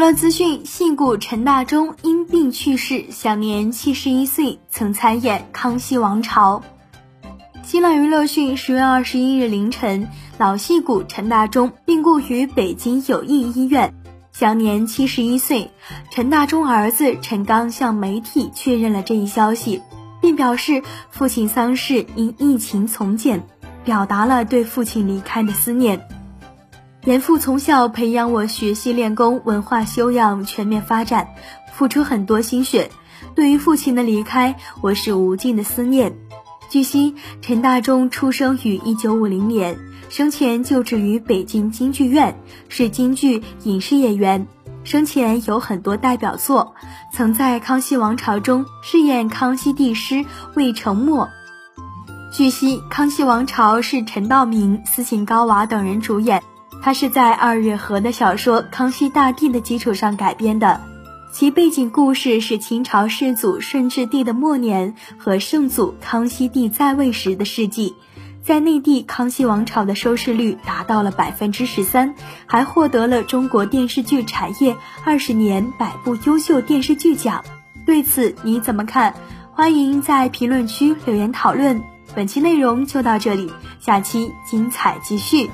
娱乐资讯：戏骨陈大中因病去世，享年七十一岁，曾参演《康熙王朝》。新浪娱乐讯：十月二十一日凌晨，老戏骨陈大中病故于北京友谊医院，享年七十一岁。陈大中儿子陈刚向媒体确认了这一消息，并表示父亲丧事因疫情从简，表达了对父亲离开的思念。严父从小培养我学习练功，文化修养全面发展，付出很多心血。对于父亲的离开，我是无尽的思念。据悉，陈大中出生于一九五零年，生前就职于北京京剧院，是京剧影视演员。生前有很多代表作，曾在《康熙王朝》中饰演康熙帝师魏承默。据悉，《康熙王朝》是陈道明、斯琴高娃等人主演。它是在二月河的小说《康熙大帝》的基础上改编的，其背景故事是清朝世祖顺治帝的末年和圣祖康熙帝在位时的事迹。在内地，《康熙王朝》的收视率达到了百分之十三，还获得了中国电视剧产业二十年百部优秀电视剧奖。对此你怎么看？欢迎在评论区留言讨论。本期内容就到这里，下期精彩继续。